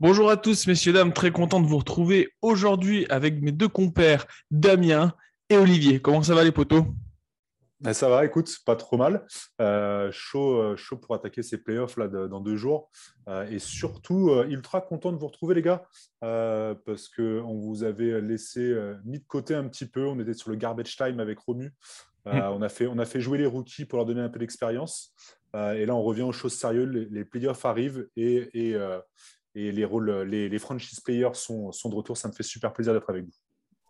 Bonjour à tous, messieurs, dames, très content de vous retrouver aujourd'hui avec mes deux compères, Damien et Olivier. Comment ça va les potos ça va, écoute, pas trop mal. Euh, chaud, euh, chaud pour attaquer ces playoffs là dans deux jours. Euh, et surtout, ultra content de vous retrouver, les gars, parce qu'on vous avait laissé mis de côté un petit peu. On était sur le garbage time avec Romu. Hmm. on, a fait, on a fait jouer les rookies pour leur donner un peu d'expérience. et là, on revient aux choses sérieuses. Les, playoffs arrivent et, et, et les, rôles, les, les, franchise players sont, sont de retour. Ça me fait super plaisir d'être avec vous.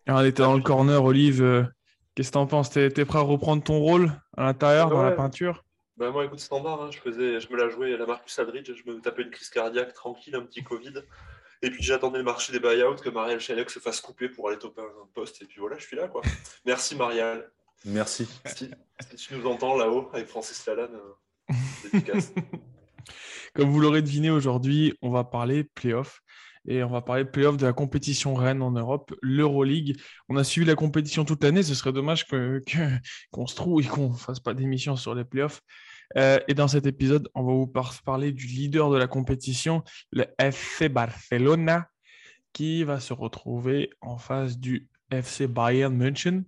Alors, on était dans le corner, Olive. Qu'est-ce que tu en penses? Tu es, prêt à reprendre ton rôle à l'intérieur, dans la peinture? Bah moi, écoute, standard, hein, je, faisais, je me la jouais à la Marcus Aldridge, je me tapais une crise cardiaque tranquille, un petit Covid. Et puis j'attendais le marché des buyouts, que Marielle Chalec se fasse couper pour aller toper un poste. Et puis voilà, je suis là. quoi. Merci Marielle. Merci. Si, tu nous entends là-haut avec Francis Lalanne, euh, efficace. Comme vous l'aurez deviné aujourd'hui, on va parler playoff et on va parler playoff de la compétition reine en Europe, l'Euroleague. On a suivi la compétition toute l'année, ce serait dommage qu'on que, se trouve et qu'on ne fasse pas d'émission sur les playoffs. Euh, et dans cet épisode, on va vous parler du leader de la compétition, le FC Barcelona, qui va se retrouver en face du FC Bayern München.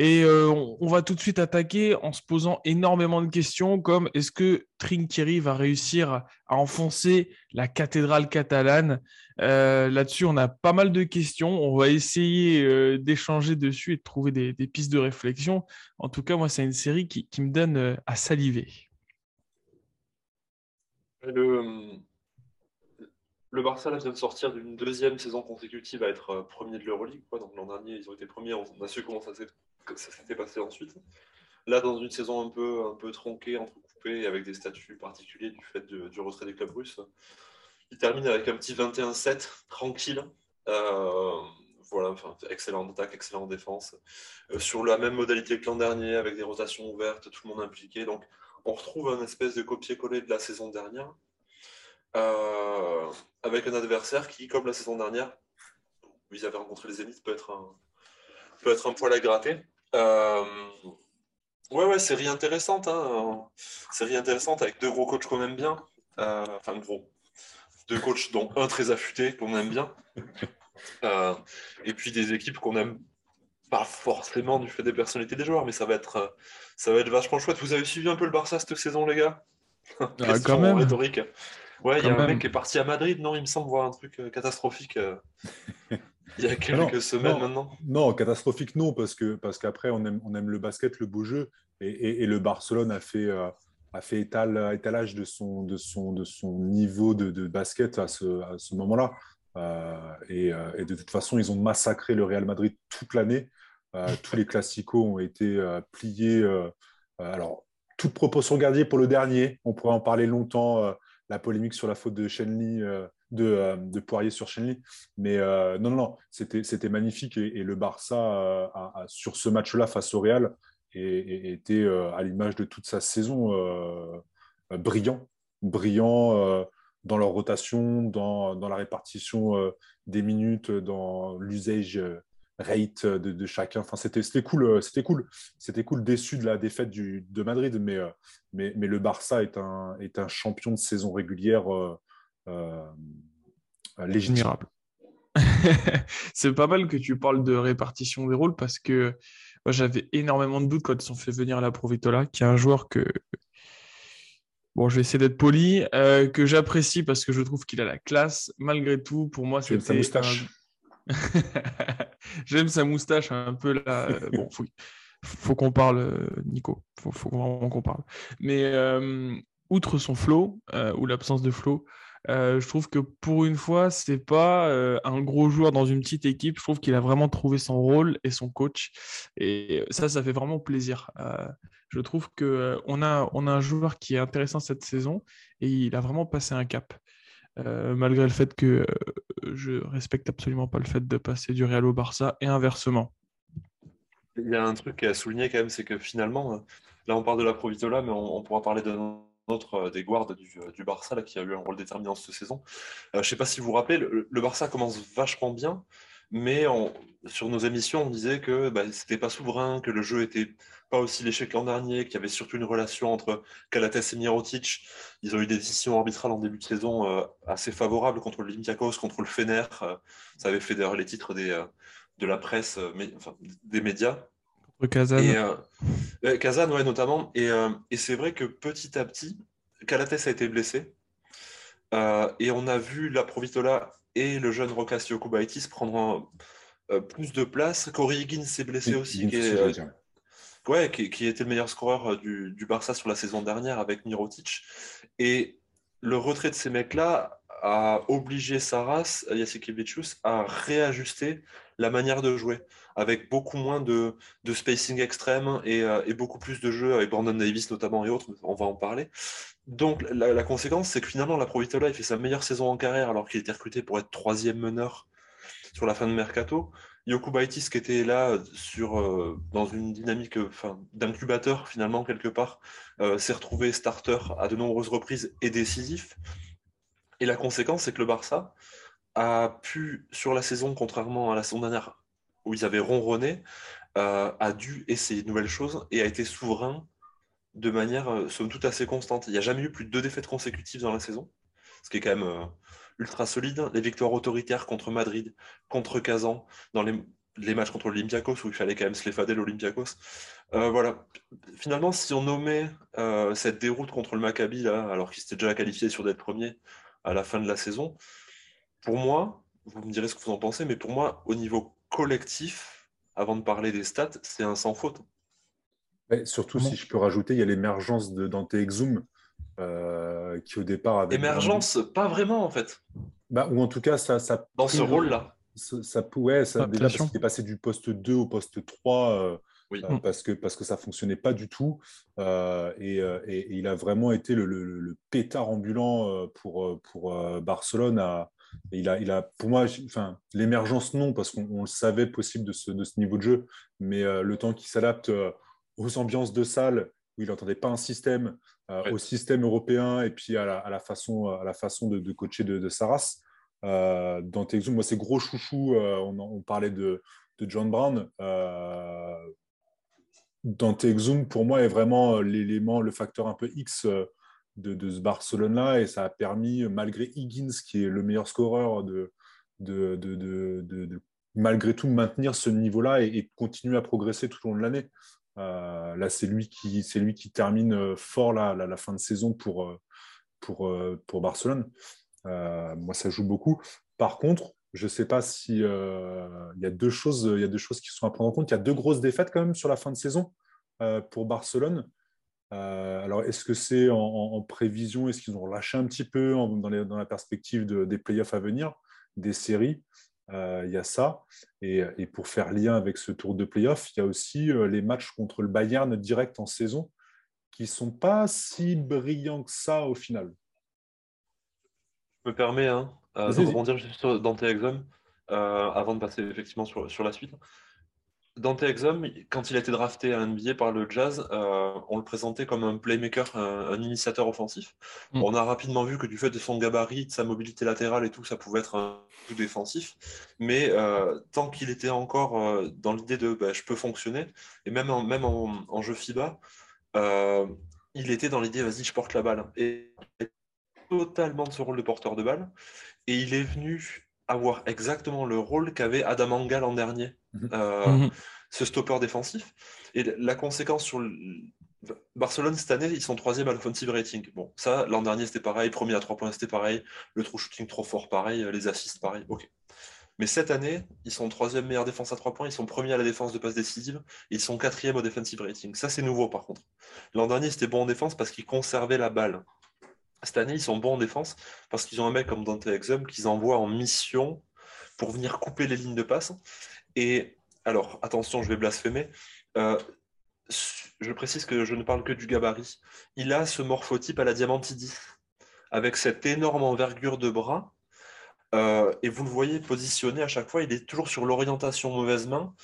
Et euh, on, va tout de suite attaquer en se posant énormément de questions comme est-ce que Trinkieri va réussir à enfoncer la cathédrale catalane? Euh, Là-dessus, on a pas mal de questions. On va essayer euh, d'échanger dessus et de trouver des, pistes de réflexion. En tout cas, moi, c'est une série qui, me donne à saliver. Le, Barça vient de sortir d'une deuxième saison consécutive à être premier de l'Euroleague. Donc l'an dernier, ils ont été premiers. On a su comment ça s'est ça s'était passé ensuite. Là, dans une saison un peu, un peu tronquée, entrecoupée, avec des statuts particuliers du fait du retrait des clubs russes, il termine avec un petit 21-7, tranquille. Euh, voilà, enfin, excellente attaque, excellente défense. Euh, sur la même modalité que l'an dernier, avec des rotations ouvertes, tout le monde impliqué. Donc, on retrouve un espèce de copier-coller de la saison dernière, euh, avec un adversaire qui, comme la saison dernière, où ils avaient rencontré les élites, peut être peut être un poil à gratter. Euh, ouais, ouais, série intéressante. Hein. Série intéressante avec deux gros coachs qu'on aime bien. Euh, enfin, gros. Deux coachs, dont un très affûté qu'on aime bien. Euh, et puis des équipes qu'on aime pas forcément du fait des personnalités des joueurs, mais ça va être, ça va être vachement chouette. Vous avez suivi un peu le Barça cette saison, les gars? Ah, Quand même. Rhétorique. Ouais, il y a un mec qui est parti à Madrid, non? Il me semble voir un truc catastrophique. Il y a quelques semaines maintenant Non, catastrophique non, parce que parce qu'après on aime, on aime le basket, le beau jeu, et, et, le Barcelone a fait, euh, a fait étal, étalage de son, de son, de son niveau de, de basket à ce, à ce moment-là. Euh, et, euh, et, de toute façon, ils ont massacré le Real Madrid toute l'année. tous les classicos ont été pliés. alors, toute proportion gardée pour le dernier. On pourrait en parler longtemps. La polémique sur la faute de Shenley euh, de, Poirier sur Shenley. Mais euh, non, non, non, c'était magnifique. Et, le Barça, euh, sur ce match-là face au Real, était à l'image de toute sa saison brillant. Brillant dans leur rotation, dans, la répartition des minutes, dans l'usage rate de, chacun. Enfin, c'était cool, c'était cool, c'était cool. Déçu de la défaite du, de Madrid, mais, mais, mais, le Barça est un, est un champion de saison régulière euh, Admirable. c'est pas mal que tu parles de répartition des rôles parce que moi, j'avais énormément de doutes quand ils ont fait venir la Provitola, qui est un joueur que. Bon, je vais essayer d'être poli, euh, que j'apprécie parce que je trouve qu'il a la classe. Malgré tout, pour moi, c'est sa moustache? J'aime sa moustache un peu là. bon, faut, faut qu'on parle, Nico. Faut, faut vraiment qu'on parle. Mais euh, outre son flow ou l'absence de flow, euh, je trouve que pour une fois, c'est pas euh, un gros joueur dans une petite équipe. Je trouve qu'il a vraiment trouvé son rôle et son coach. Et ça, ça fait vraiment plaisir. Euh, je trouve qu'on on a, on a un joueur qui est intéressant cette saison et il a vraiment passé un cap. Malgré le fait que je respecte absolument pas le fait de passer du Real au Barça et inversement. Il y a un truc à souligner quand même, c'est que finalement, là on parle de la Provitola, mais on, pourra parler de autre des guards du, Barça qui a eu un rôle déterminant cette saison. je ne sais pas si vous vous rappelez, le, Barça commence vachement bien, mais sur nos émissions, on disait que bah, c'était pas souverain, que le jeu était pas aussi léché que l'an dernier, qu'il y avait surtout une relation entre Calates et Mirotic. Ils ont eu des décisions arbitrales en début de saison euh, assez favorables contre l'Olympiakos, contre le Fener. Euh, ça avait fait d'ailleurs les titres des, euh, de la presse, mais, enfin, des médias. Contre Kazan. Et, Kazan, ouais, notamment. Et, et c'est vrai que petit à petit, Calates a été blessé. et on a vu la Provitola et le jeune Rocasio Kubaitis prendre plus de place. Corey Higgins s'est blessé aussi. Qui ouais, qui, était le meilleur scoreur euh, du, Barça sur la saison dernière avec Mirotic. Et le retrait de ces mecs-là a obligé Saras, Jasikevicius, à réajuster la manière de jouer, avec beaucoup moins de, spacing extrême euh, et, beaucoup plus de jeux avec Brandon Davis notamment et autres, on va en parler. Donc la, conséquence, c'est que finalement, la Provitola, il fait sa meilleure saison en carrière alors qu'il était recruté pour être troisième meneur sur la fin de Mercato. Yokubaitis qui était là sur, euh, dans une dynamique d'incubateur finalement quelque part, euh, s'est retrouvé starter à de nombreuses reprises et décisif. Et la conséquence, c'est que le Barça a pu, sur la saison, contrairement à la saison dernière où ils avaient ronronné, euh, a dû essayer de nouvelles choses et a été souverain de manière, somme toute, assez constante. Il n'y a jamais eu plus de deux défaites consécutives dans la saison, ce qui est quand même ultra solide. Les victoires autoritaires contre Madrid, contre Kazan, dans les, matchs contre l'Olympiakos, où il fallait quand même se les fader l'Olympiakos. Euh, voilà. Finalement, si on nommait euh, cette déroute contre le Maccabi, là, alors qu'il s'était déjà qualifié sur d'être premier à la fin de la saison, pour moi, vous me direz ce que vous en pensez, mais pour moi, au niveau collectif, avant de parler des stats, c'est un sans faute. surtout, si je peux rajouter, il y a l'émergence de Dante Exum, euh, qui au départ avait. Émergence, pas vraiment en fait. Bah, ou en tout cas, ça. ça Dans ce rôle-là. Ça, ça, ouais, ça, déjà parce qu'il est passé du poste 2 au poste 3. Euh, oui. Euh, parce, que, parce que ça fonctionnait pas du tout. Et, et, il a vraiment été le, le, pétard ambulant pour, pour Barcelone. À, il, a, il a, pour moi, enfin, l'émergence, non, parce qu'on le savait possible de ce, de ce, niveau de jeu, mais le temps qu'il s'adapte aux ambiances de salle, où il n'entendait pas un système, euh, au système européen et puis à la, façon, à la façon de, coacher de, Saras. Euh, dans Texum, moi, c'est gros chouchou. Euh, on, parlait de, John Brown. dans Texum, pour moi, est vraiment l'élément, le facteur un peu X de, ce Barcelone-là. Et ça a permis, malgré Higgins, qui est le meilleur scoreur, de, malgré tout maintenir ce niveau-là et, continuer à progresser tout au long de l'année. Euh, là, c'est lui, qui, lui qui termine euh, fort la, fin de saison pour, euh, pour, pour Barcelone. moi, ça joue beaucoup. Par contre, je ne sais pas si il y a deux choses, il y a deux choses qui sont à prendre en compte. Il y a deux grosses défaites quand même sur la fin de saison pour Barcelone. Alors, est-ce que c'est en, prévision? Est-ce qu'ils ont lâché un petit peu dans, dans, la perspective des playoffs à venir, des séries? Euh, il y a ça. Et, pour faire lien avec ce tour de playoff, il y a aussi euh, les matchs contre le Bayern direct en saison qui ne sont pas si brillants que ça au final. Je me permets hein, euh, de rebondir juste sur Dante Exum avant de passer effectivement sur, sur la suite. Dante Exum, quand il a été drafté à NBA par le Jazz, euh, on le présentait comme un playmaker, un, initiateur offensif. Mm. On a rapidement vu que du fait de son gabarit, de sa mobilité latérale et tout, ça pouvait être un tout défensif. Mais euh, tant qu'il était encore euh, dans l'idée de bah, je peux fonctionner, et même en, même en, jeu FIBA, il était dans l'idée vas-y, je porte la balle. Et totalement de ce rôle de porteur de balle. Et il est venu avoir exactement le rôle qu'avait Adam Anga l'an dernier, mhm. Euh, mhm. ce stopper défensif. Et la conséquence sur Barcelone cette année, ils sont troisième à l'offensive rating. Bon, ça, l'an dernier c'était pareil, premier à trois points c'était pareil, le true shooting trop fort pareil, les assists pareil, ok. Mais cette année, ils sont troisième meilleure défense à trois points, ils sont premiers à la défense de passe décisive, ils sont quatrième au defensive rating. Ça, c'est nouveau par contre. L'an dernier, c'était bon en défense parce qu'ils conservaient la balle. Cette année, ils sont bons en défense parce qu'ils ont un mec comme Dante Exum qu'ils envoient en mission pour venir couper les lignes de passe. Et alors, attention, je vais blasphémer. Euh, je précise que je ne parle que du gabarit. Il a ce morphotype à la Diamantidis, avec cette énorme envergure de bras. Euh, et vous le voyez positionné à chaque fois, il est toujours sur l'orientation mauvaise main.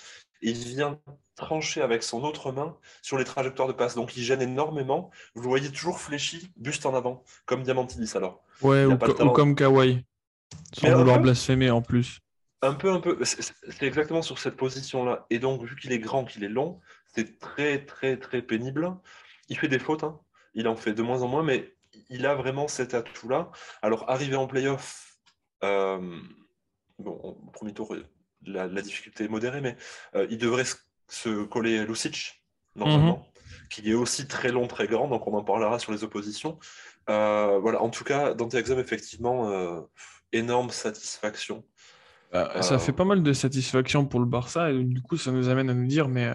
et il vient trancher avec son autre main sur les trajectoires de passe. Donc il gêne énormément. Vous le voyez toujours fléchi, buste en avant, comme Diamantidis alors. Ouais, ou, comme Kawhi. Sans vouloir blasphémer en plus. Un peu, un peu. C'est exactement sur cette position-là. Et donc, vu qu'il est grand, qu'il est long, c'est très, très, très pénible. Il fait des fautes. Hein. Il en fait de moins en moins, mais il a vraiment cet atout-là. Alors, arriver en playoff, euh, bon, au premier tour, la, difficulté est modérée, mais euh, il devrait se, coller Lucic, normalement, mhm. qui est aussi très long, très grand, donc on en parlera sur les oppositions. Euh, voilà, en tout cas, Dante Exum, effectivement, euh, énorme satisfaction. Bah, ça fait pas mal de satisfaction pour le Barça, et du coup, ça nous amène à nous dire, mais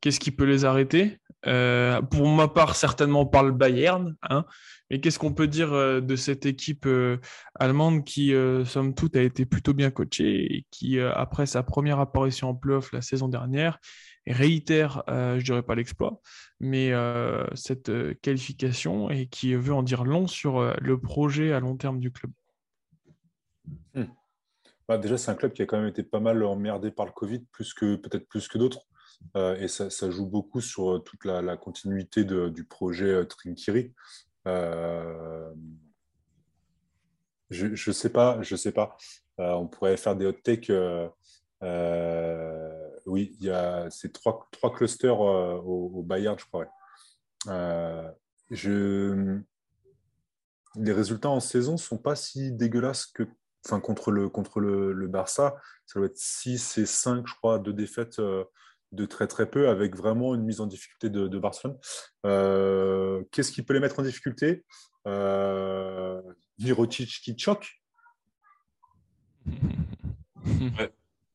qu'est-ce qui peut les arrêter? Pour ma part, certainement par le Bayern, hein, mais qu'est-ce qu'on peut dire euh, de cette équipe euh, allemande qui, euh, somme toute, a été plutôt bien coachée et qui, après sa première apparition en playoff la saison dernière, réitère, je dirais pas l'exploit, mais cette qualification et qui veut en dire long sur le projet à long terme du club hmm. Bah, Déjà, c'est un club qui a quand même été pas mal emmerdé par le Covid, plus que peut-être plus que d'autres. et ça, joue beaucoup sur toute la, continuité du projet Trinkiri. Euh, je ne sais pas, je sais pas. Euh, on pourrait faire des hot takes. Euh, oui, il y a ces trois, clusters au, Bayern, je crois. je... Les résultats en saison ne sont pas si dégueulasses que enfin, contre, le, contre le, le, Barça. Ça doit être 6 et 5, je crois, deux défaites de très très peu, avec vraiment une mise en difficulté de, Barcelone. Euh, qu'est-ce qui peut les mettre en difficulté? Euh, qui choque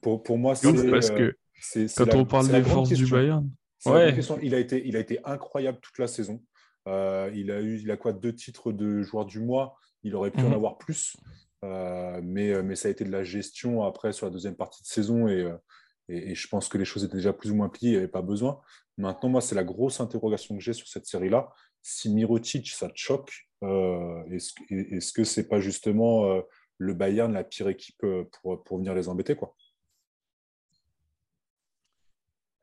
pour, pour moi, c'est parce que euh, quand on parle des forces du Bayern, ouais. il, a été, il a été incroyable toute la saison. Euh, il a eu il a quoi? Deux titres de joueur du mois. Il aurait pu en mhm. avoir plus, mais, mais ça a été de la gestion après sur la deuxième partie de saison et, et, je pense que les choses étaient déjà plus ou moins pliées, il n'y avait pas besoin. Maintenant, moi, c'est la grosse interrogation que j'ai sur cette série-là. Si Mirotic, ça te choque, euh, est-ce que ce n'est pas justement euh, le Bayern la pire équipe euh, pour, pour venir les embêter quoi?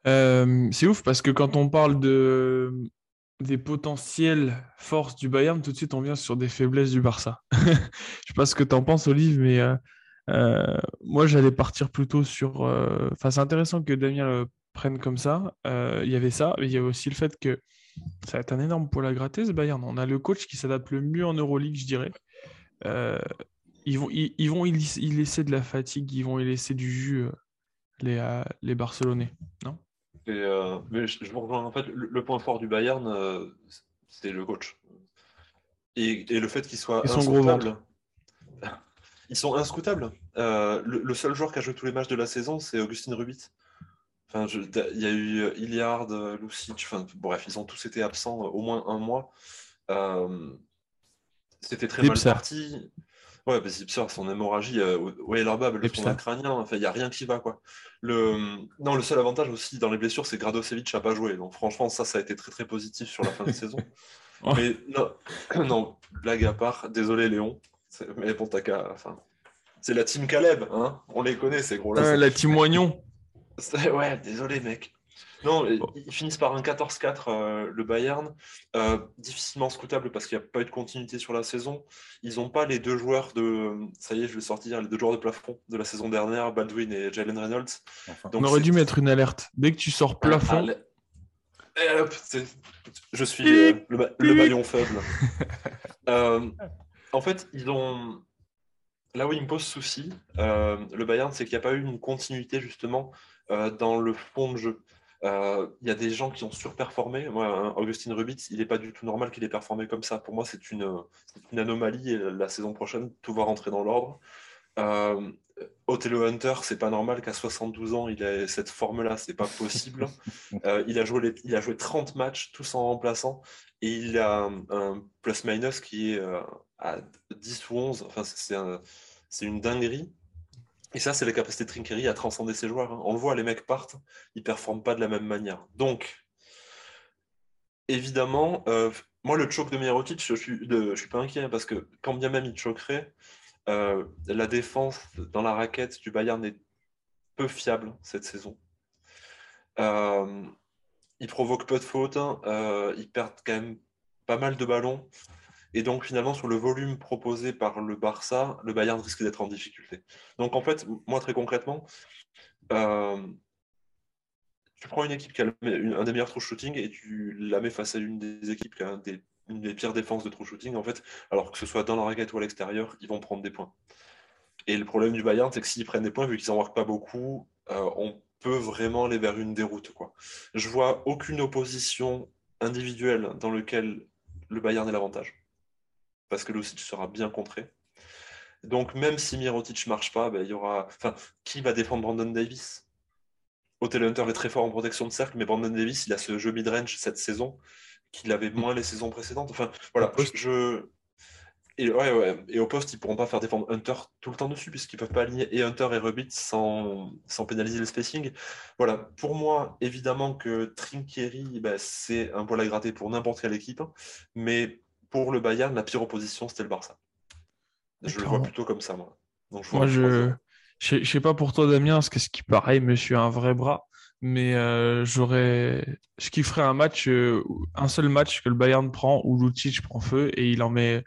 C'est ouf parce que quand on parle de, des potentielles forces du Bayern, tout de suite on vient sur des faiblesses du Barça. je sais pas ce que tu en penses, Olive, mais euh, moi, j'allais partir plutôt sur. Euh, enfin, c'est intéressant que Damien le prenne comme ça. Euh, il y avait ça, mais il y a aussi le fait que ça va être un énorme poil à gratter ce Bayern. On a le coach qui s'adapte le mieux en Euroleague, je dirais. ils vont, ils, laisser de la fatigue, ils vont y laisser du jus, les, les Barcelonais, non? Mais je, vous rejoins. En fait, le, point fort du Bayern, c'est le coach. Et, le fait qu'il soit. Et son gros. Ils sont inscrutables. Euh, le, seul joueur qui a joué tous les matchs de la saison, c'est Augustin Rubit. Enfin, il y a eu euh, Iliard, euh, Lucic, enfin, bref, ils ont tous été absents au moins un mois. C'était très mal parti. Ouais, bah, Zipser, son hémorragie, ouais, leur le fond crânien, enfin, il n'y a rien qui va. Quoi. Le... Non, le seul avantage aussi dans les blessures, c'est que Gradosevic n'a pas joué. Donc franchement, ça, ça a été très très positif sur la fin de saison. Mais non, non, blague à part, désolé Léon, mais bon, t'as qu'à. Enfin, c'est la team Caleb, hein on les connaît ces gros-là. la team Moignon. Ouais, désolé, mec. Non, ils finissent par un 14-4, euh, le Bayern. Euh, difficilement scoutable parce qu'il n'y a pas eu de continuité sur la saison. Ils n'ont pas les deux joueurs de. Ça y est, je vais sortir, les deux joueurs de plafond de la saison dernière, Baldwin et Jalen Reynolds. On aurait dû mettre une alerte. Dès que tu sors plafond. Et hop, je suis euh, le, le, maillon faible. En fait, ils ont. Là où ils me posent souci, euh, le Bayern, c'est qu'il n'y a pas eu une continuité justement euh, dans le fond de jeu. Euh, il y a des gens qui ont surperformé. Moi, Augustin Rubitz, il n'est pas du tout normal qu'il ait performé comme ça. Pour moi, c'est une, une, anomalie et la saison prochaine, tout va rentrer dans l'ordre. Euh, Othello Hunter, c'est pas normal qu'à 72 ans, il ait cette forme-là, c'est pas possible. il, a joué il a joué 30 matchs, tous en remplaçant, et il a un plus-minus qui est à 10 ou 11. Enfin, c'est une dinguerie. Et ça, c'est la capacité de Trinkery à transcender ses joueurs. Hein. On le voit, les mecs partent, ils ne performent pas de la même manière. Donc, évidemment, euh, moi, le choke de Mirotic, je ne suis, pas inquiet parce que quand bien même il choquerait, euh, la défense dans la raquette du Bayern est peu fiable cette saison. Euh, ils provoquent peu de fautes, hein. euh, perdent quand même pas mal de ballons. Et donc finalement, sur le volume proposé par le Barça, le Bayern risque d'être en difficulté. Donc en fait, moi très concrètement, euh, tu prends une équipe qui a un des meilleurs true shooting et tu la mets face à une des équipes qui a une des pires défenses de true shooting, en fait, alors que ce soit dans la raquette ou à l'extérieur, ils vont prendre des points. Et le problème du Bayern, c'est que s'ils prennent des points, vu qu'ils n'en marquent pas beaucoup, euh, on peut vraiment aller vers une déroute. Quoi. Je vois aucune opposition individuelle dans laquelle le Bayern est l'avantage. Parce que Lucic sera bien contré. Donc même si Mirotic ne marche pas, ben, il y aura. Enfin, qui va défendre Brandon Davis? Hotel Hunter est très fort en protection de cercle, mais Brandon Davis, il a ce jeu mid-range cette saison qu'il avait moins les saisons précédentes. Enfin, voilà, je, et, ouais, et au poste, ils ne pourront pas faire défendre Hunter tout le temps dessus, puisqu'ils ne peuvent pas aligner et Hunter et Rebit sans, sans pénaliser le spacing. Voilà, pour moi, évidemment que Trinkieri, bah, c'est un poil à gratter pour n'importe quelle équipe, mais pour le Bayern, la pire opposition, c'était le Barça. Je le vois plutôt comme ça, moi. je moi, je ne sais pas pour toi, Damien, parce que ce qui pareil, monsieur un vrai bras, mais euh, j'aurais, je kifferais un match, euh, un seul match que le Bayern prend où Lucic prend feu et il en met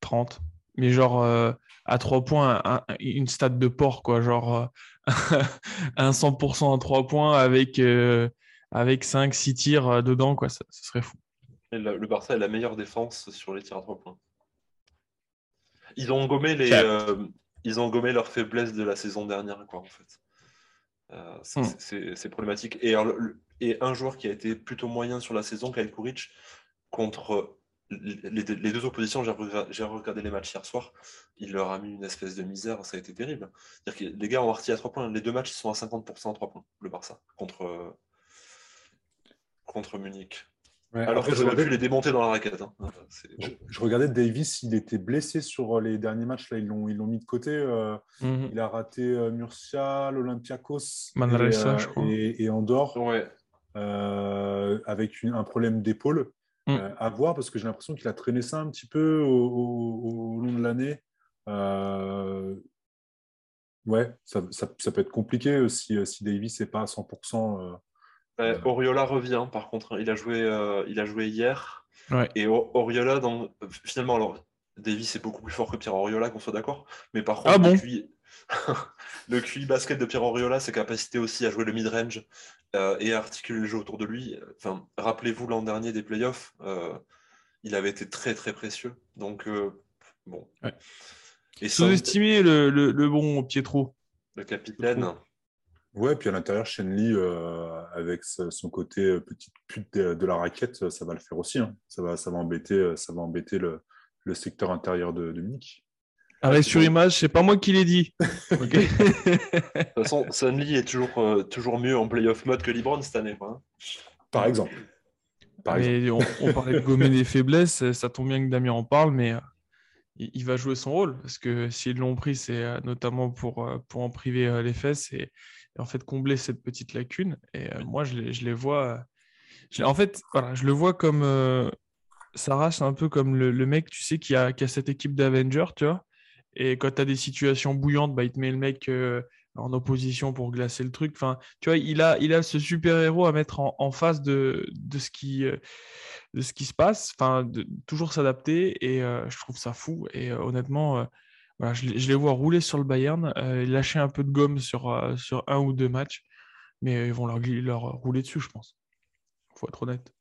30. Mais genre euh, à 3 points, une stade de port, quoi. Genre euh, un 100% à 3 points avec, avec 5-6 tirs dedans, quoi. Ça, serait fou. Le, Barça est la meilleure défense sur les tirs à 3 points. Ils ont gommé les. ils ont gommé leur faiblesse de la saison dernière, quoi, en fait. Hmm. c'est problématique. Et, et, un joueur qui a été plutôt moyen sur la saison, Kyle Kuric, contre les, deux oppositions, j'ai regardé les matchs hier soir, il leur a mis une espèce de misère, ça a été terrible. Que les gars ont parti à 3 points, les deux matchs ils sont à 50% à 3 points, le Barça, contre, contre Munich. Alors que j'aurais pu les démonter dans la raquette. Hein. Je, regardais Davis, il était blessé sur les derniers matchs, là ils l'ont mis de côté. Euh, mhm. Il a raté euh, Murcia, l'Olympiakos et, euh, et, Andorre ouais. avec un problème d'épaule. Mm. Euh, à voir parce que j'ai l'impression qu'il a traîné ça un petit peu au, long de l'année. Euh, ouais, ça, peut être compliqué si, si Davis n'est pas à 100%. Euh, Oriola revient par contre. Il a joué, il a joué hier. Et Oriola, dans... finalement, alors Davis est beaucoup plus fort que Pierre Oriola, qu'on soit d'accord. Mais par ah contre, le QI basket de Pierre Oriola, ses capacités aussi à jouer le mid-range euh, et à articuler le jeu autour de lui. Enfin, rappelez-vous l'an dernier des playoffs, euh, il avait été très très précieux. Donc, euh, bon. Et Sous-estimer le, le, bon Pietro. Le capitaine. Ouais, puis à l'intérieur, Shenley, avec son côté petite pute de, la raquette, ça va le faire aussi. Hein. Ça, va, ça va embêter, ça va embêter le, le secteur intérieur de, de Munich. Arrêt sur image, c'est pas moi qui l'ai dit. de toute façon, Sunly est toujours, euh, toujours mieux en playoff mode que LeBron cette année. Hein. Par exemple. On, parlait de gommer des faiblesses, ça tombe bien que Damien en parle, mais euh, il, va jouer son rôle. Parce que s'ils l'ont pris, c'est euh, notamment pour, pour en priver les fesses et, en fait combler cette petite lacune. Et moi, je les, je les vois. en fait, voilà, je le vois comme. Sarah, c'est un peu comme le, mec, tu sais, qui a, qui a cette équipe d'Avengers, tu vois et quand tu as des situations bouillantes, bah, il te met le mec euh, en opposition pour glacer le truc. Enfin, tu vois, il a, il a ce super-héros à mettre en, face de, de, ce qui, euh, de ce qui se passe. Enfin, de, toujours s'adapter. Et euh, je trouve ça fou. Et honnêtement, voilà, je, les vois rouler sur le Bayern, lâcher un peu de gomme sur, sur un ou deux matchs. Mais ils vont leur, leur rouler dessus, je pense. Il faut être honnête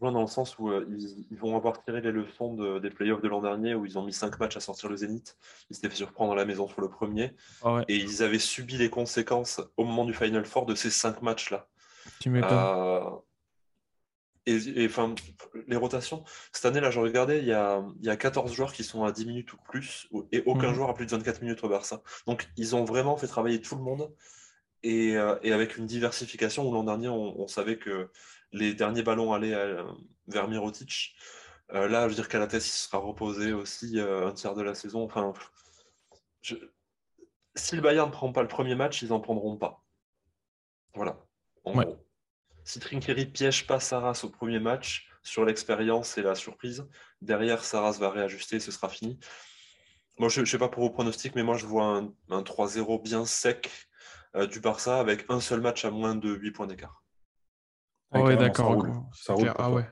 dans le sens où euh, ils, vont avoir tiré les leçons des playoffs de l'an dernier où ils ont mis cinq matchs à sortir le Zénith. Ils s'étaient fait surprendre à la maison sur le premier. Ah et ils avaient subi les conséquences au moment du Final Four de ces cinq matchs-là. Tu m'étonnes. Et, enfin, les rotations, cette année, là, je regardais, il y a, il y a 14 joueurs qui sont à 10 minutes ou plus, et aucun mhm. joueur à plus de 24 minutes au Barça. Donc, ils ont vraiment fait travailler tout le monde, et, euh, avec une diversification où l'an dernier, on, savait que les derniers ballons allaient euh, vers Mirotic. Euh, là, je veux dire qu'à la tête, il sera reposé aussi euh, un tiers de la saison. Enfin, Si le Bayern ne prend pas le premier match, ils n'en prendront pas. Voilà. En gros. Si Trinkeri piège pas Saras au premier match, sur l'expérience et la surprise, derrière, Saras va réajuster, ce sera fini. Moi, je ne sais pas pour vos pronostics, mais moi, je vois un, 3-0 bien sec du Barça avec un seul match à moins de 8 points d'écart. Ah ouais, d'accord. Ça roule. ah ouais.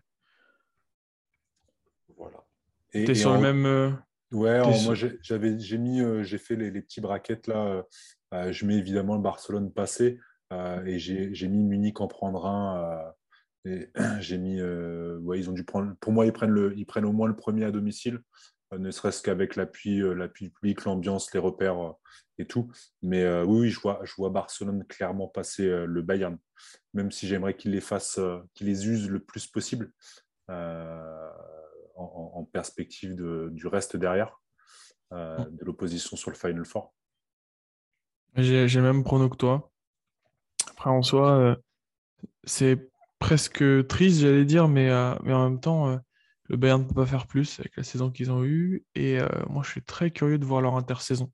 Voilà. T'es sur le même. euh, Ouais, T'es en- sur- moi j'ai- j'avais, j'ai mis, euh, j'ai fait les, les petits brackets là. euh, euh, je mets évidemment le Barcelone passé euh, et j'ai mis Munich en prendre un. euh, j'ai mis, euh, ouais, ils ont dû prendre. Pour moi, ils prennent le, ils prennent au moins le premier à domicile, euh, ne serait-ce qu'avec l'appui, euh, l'appui public, l'ambiance, les repères euh, et tout. Mais euh, oui, oui, je vois, je vois Barcelone clairement passer euh, le Bayern, même si j'aimerais qu'ils les fassent, euh, qu'ils les usent le plus possible. euh, en, perspective de- du reste derrière, euh, de l'opposition sur le Final Four. J'ai même prono que toi. Après, en soi, euh, c'est presque triste, j'allais dire, mais, euh, en même temps, euh, le Bayern ne peut pas faire plus avec la saison qu'ils ont eue. Et moi, je suis très curieux de voir leur intersaison,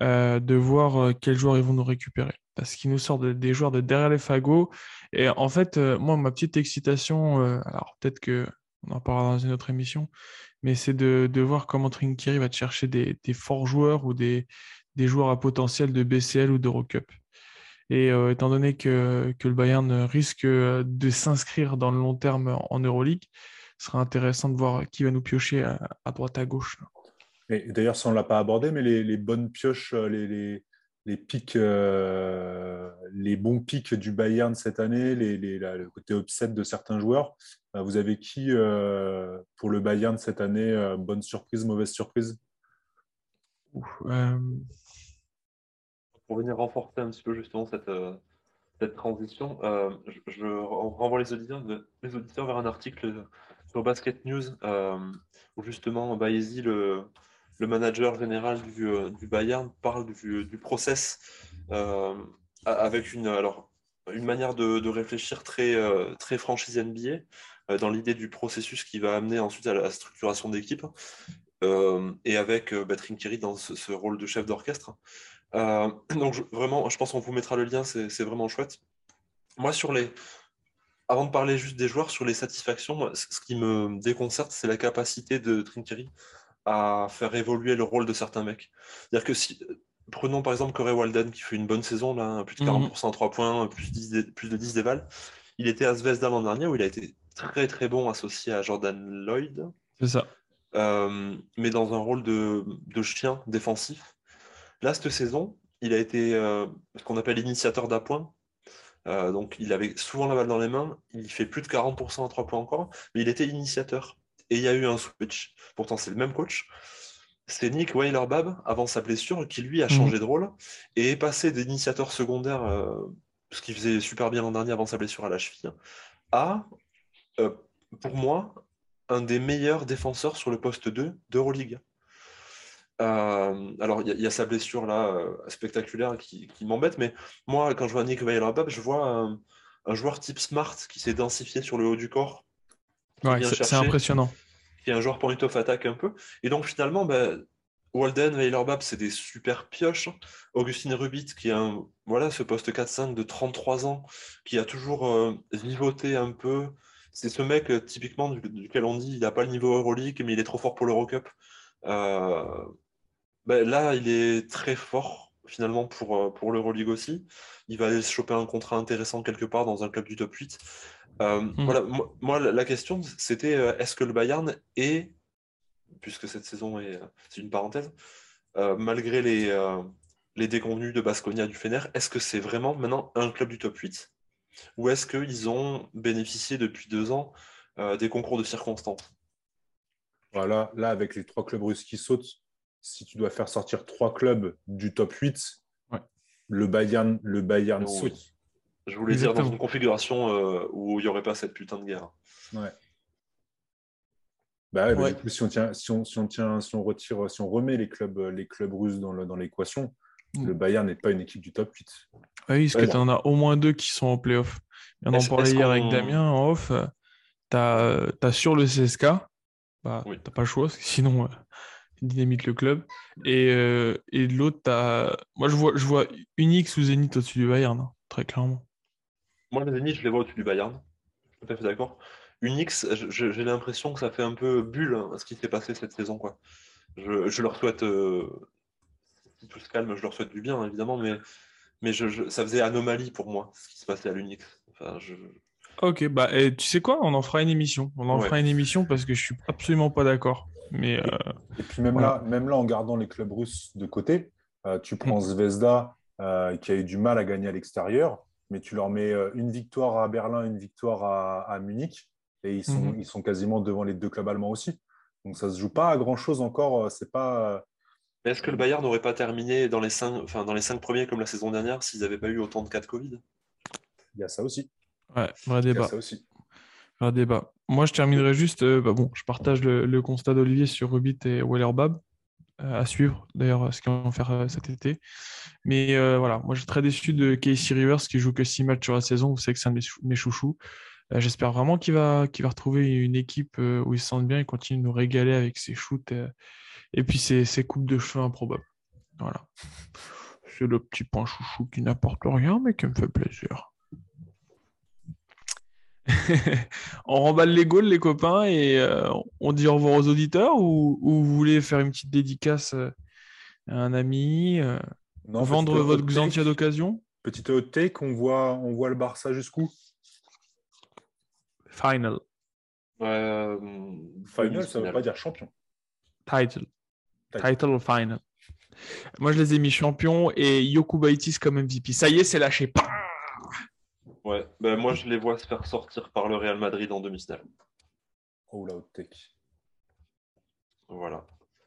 de voir quels joueurs ils vont nous récupérer. Parce qu'ils nous sortent de- des joueurs de derrière les fagots. Et en fait, moi, ma petite excitation, alors peut-être que on en parlera dans une autre émission, mais c'est de, de voir comment Trinkieri va chercher des, forts joueurs ou des, joueurs à potentiel de BCL ou d'Eurocup. Et euh, étant donné que, que le Bayern risque euh, de s'inscrire dans le long terme en Euroleague, ce sera intéressant de voir qui va nous piocher à, à droite à gauche. Et d'ailleurs, ça on ne l'a pas abordé, mais les, les bonnes pioches, euh, les, les, les pics, euh, les bons pics du Bayern cette année, les, les- la- le côté upset de certains joueurs. Vous avez qui euh, pour le Bayern cette année Bonne surprise, mauvaise surprise? Pour venir renforcer un petit peu justement cette, euh, cette transition, euh, je, renvoie les auditeurs, vers un article sur Basket News euh, où justement Baezi, le, le manager général du, du Bayern, parle du, du process avec une, alors, une manière de, de réfléchir très, très franchise NBA dans l'idée du processus qui va amener ensuite à la structuration d'équipe et avec euh, bah, Trinkieri dans ce rôle de chef d'orchestre. Euh, donc je- vraiment, je pense qu'on vous mettra le lien, c'est vraiment chouette. Moi, sur les, avant de parler juste des joueurs, sur les satisfactions, moi, ce qui me déconcerte, c'est la capacité de Trinkieri à faire évoluer le rôle de certains mecs. C'est-à-dire que si, prenons par exemple Corey Walden qui fait une bonne saison, là, plus de 40% à 3 points, plus, 10 dé- plus de 10 dévals. Il était à Zvezda l'an dernier où il a été très très bon associé à Jordan Lloyd, c'est ça. euh, mais dans un rôle de, de chien défensif. Là, cette saison, il a été euh, ce qu'on appelle initiateur d'appoint. Euh, donc, il avait souvent la balle dans les mains. Il fait plus de 40% à 3 points encore, mais il était initiateur. Et il y a eu un switch. Pourtant, c'est le même coach. C'est Nick Weilerbab, avant sa blessure, qui lui a changé de rôle et est passé d'initiateur secondaire, euh, ce qu'il faisait super bien l'an dernier avant sa blessure à la cheville, à, euh, pour moi, un des meilleurs défenseurs sur le poste 2 d'Euroleague. Euh, alors, il y, a- il y a sa blessure là, euh, spectaculaire qui, qui m'embête, mais moi, quand je vois Nick Weilerbab, je vois un, un joueur type Smart qui s'est densifié sur le haut du corps, Ouais, c'est impressionnant. qui est un joueur point of attack un peu. Et donc, finalement, ben, Walden, Weilerbab, c'est des super pioches. Augustine Rubit, qui est un, voilà, ce poste 4-5 de 33 ans, qui a toujours euh, vivoté un peu. C'est ce mec, euh, typiquement, du- duquel on dit il n'a pas le niveau Euroleague, mais il est trop fort pour l'Eurocup. Euh, ben, là, il est très fort, finalement, pour, euh, pour l'Euroleague aussi. Il va aller se choper un contrat intéressant quelque part dans un club du top 8. Euh, Voilà, moi, moi, la question, c'était euh, est-ce que le Bayern est, puisque cette saison est, c'est une parenthèse, euh, malgré les, euh, les déconvenus de Basconia du Fener, est-ce que c'est vraiment maintenant un club du top 8 Ou est-ce qu'ils ont bénéficié depuis deux ans des concours de circonstances? Voilà, là, avec les trois clubs russes qui sautent, si tu dois faire sortir trois clubs du top 8, Ouais. le Bayern, le Bayern Oui. Je voulais dire dans une configuration euh, où il n'y aurait pas cette putain de guerre. Ouais. Bah ouais, bah du coup, si on, tient, si, on, si, on tient, si on retire, si on remet les clubs, les clubs russes dans le- dans l'équation, Mm. le Bayern n'est pas une équipe du top 8. Ah Oui, parce Ouais, que tu en as au moins deux qui sont en playoff. Et on en parlait hier qu'on- avec Damien en off. Tu as, sur le CSK, bah, Oui. t'as pas le choix, parce que sinon, tu dynamites le club. Et, euh, et de l'autre, tu as. Moi, je vois, je vois Unix ou Zenit au-dessus du Bayern, hein, très clairement. Moi, les Zénith, je les vois au-dessus du Bayern. Je suis tout à fait d'accord. Unix, j'ai l'impression que ça fait un peu bulle hein, ce qui s'est passé cette saison. Quoi. Je, je leur souhaite, euh, si tout se calme, je leur souhaite du bien, évidemment, mais, mais je, je- ça faisait anomalie pour moi ce qui se passait à l'Unix. Enfin, je, Ok, bah et tu sais quoi, on en fera une émission. On en Ouais. fera une émission parce que je suis absolument pas d'accord. Mais euh, Et puis même, Voilà. là, même là, en gardant les clubs russes de côté, euh, tu prends Zvezda euh, qui a eu du mal à gagner à l'extérieur, mais tu leur mets euh, une victoire à Berlin, une victoire à, à Munich, et ils sont, Mhm. ils sont quasiment devant les deux clubs allemands aussi. Donc ça se joue pas à grand chose encore. C'est pas. euh, est-ce que le Bayern n'aurait pas terminé dans les cinq, enfin, dans les cinq premiers comme la saison dernière s'ils n'avaient pas eu autant de cas de Covid? Il y a ça aussi. ouais, vrai Il y a débat. ça aussi. Vrai débat. Moi, je terminerai juste. euh, bah bon, je partage le, constat d'Olivier sur Rubit et Wellerbab. euh, à suivre, d'ailleurs, ce qu'ils vont faire euh, cet été. Mais euh, voilà, moi, je suis très déçu de Casey Rivers qui joue que 6 matchs sur la saison. Vous savez que c'est un de mes, chou- mes chouchous. J'espère vraiment qu'il va, qu'il va retrouver une équipe où il se sente bien et continue de nous régaler avec ses shoots et puis ses, ses coupes de cheveux improbables. Voilà. C'est le petit point chouchou qui n'apporte rien, mais qui me fait plaisir. on remballe les goals, les copains, et euh, on dit au revoir aux auditeurs ou, ou vous voulez faire une petite dédicace euh, à un ami, euh, Non, vendre votre hot Xantia take. d'occasion? Petite hot take, on voit, on voit le Barça jusqu'où? Final. Euh, Final, ça ne veut pas dire champion. Title. Title. Title final. Moi, je les ai mis champions et Yokubaitis comme MVP. Ça y est, c'est lâché. Pah Ouais, ben, moi je les vois se faire sortir par le Real Madrid en demi-finale. Oh la hot take. Voilà.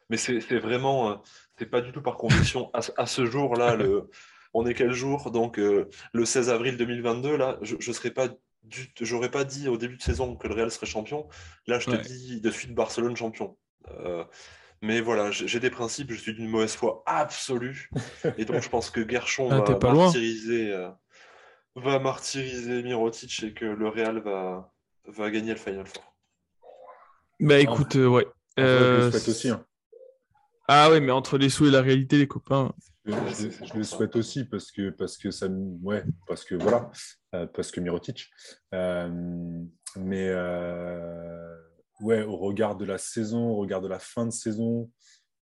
Mais c'est c'est vraiment, euh, c'est pas du tout par conviction. À, ce- à ce jour-là, le, on est quel jour? Donc euh, le 16 avril 2022, là, je, je serais pas du, j'aurais pas dit au début de saison que le Real serait champion. Là, je te dis de suite Barcelone champion. Euh, mais voilà, j'ai des principes, je suis d'une mauvaise foi absolue. Et donc je pense que Gershon Ah, va loin. Euh, va martyriser Mirotic et que le Real va, va gagner le Final Four. Bah écoute, euh, ouais. Je Euh, le souhaite aussi. hein. Ah ouais, mais entre les sous et la réalité, les copains. Je, je- je le souhaite aussi parce que parce que ça me- ouais parce que voilà euh, parce que Mirotic Euh, mais euh, ouais au regard de la saison au regard de la fin de saison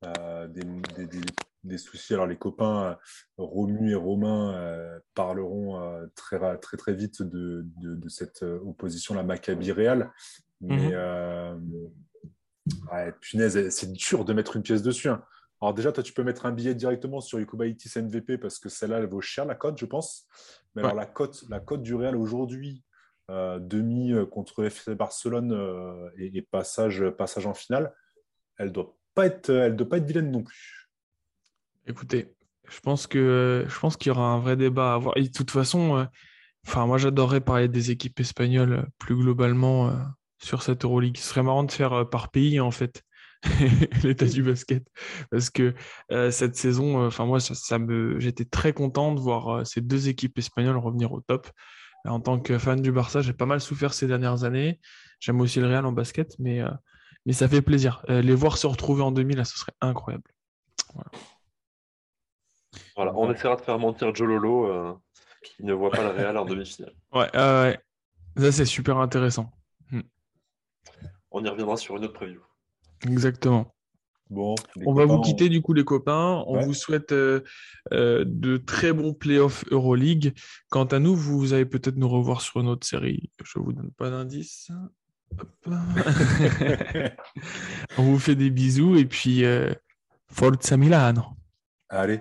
euh, des, des- des- des soucis alors les copains euh, Romu et Romain euh, parleront euh, très très très vite de, de, de cette opposition la Maccabi Real mais Mhm. ouais, punaise c'est dur de mettre une pièce dessus hein. Alors déjà, toi, tu peux mettre un billet directement sur Yukubaitis MVP parce que celle-là, elle vaut cher, la cote, je pense. Mais alors, la cote, la cote du Real aujourd'hui, euh, demi contre FC Barcelone euh, et, et passage, passage en finale, elle doit pas être, elle doit pas être vilaine non plus. Écoutez, je pense que je pense qu'il y aura un vrai débat à avoir. Et de toute façon, euh, moi j'adorerais parler des équipes espagnoles euh, plus globalement euh, sur cette Euroleague. Ce serait marrant de faire par pays en fait l'état du basket parce que cette saison, enfin moi ça, me, j'étais très content de voir ces deux équipes espagnoles revenir au top. En tant que fan du Barça, j'ai pas mal souffert ces dernières années. J'aime aussi le Real en basket, mais mais ça fait plaisir. Les voir se retrouver en 2000, là, ce serait incroyable. On essaiera de faire mentir Jololo euh, qui ne voit pas le Real en demi-finale. Ouais, euh, ouais. Ça c'est super intéressant. On y reviendra sur une autre preview. Exactement. Bon, On va vous quitter du coup les copains. On Ouais. vous souhaite euh, euh, de très bons playoffs Euroleague. Quant à nous, vous allez peut-être nous revoir sur une autre série. Je vous donne pas d'indice. On vous fait des bisous et puis euh, Forza Milano. Allez,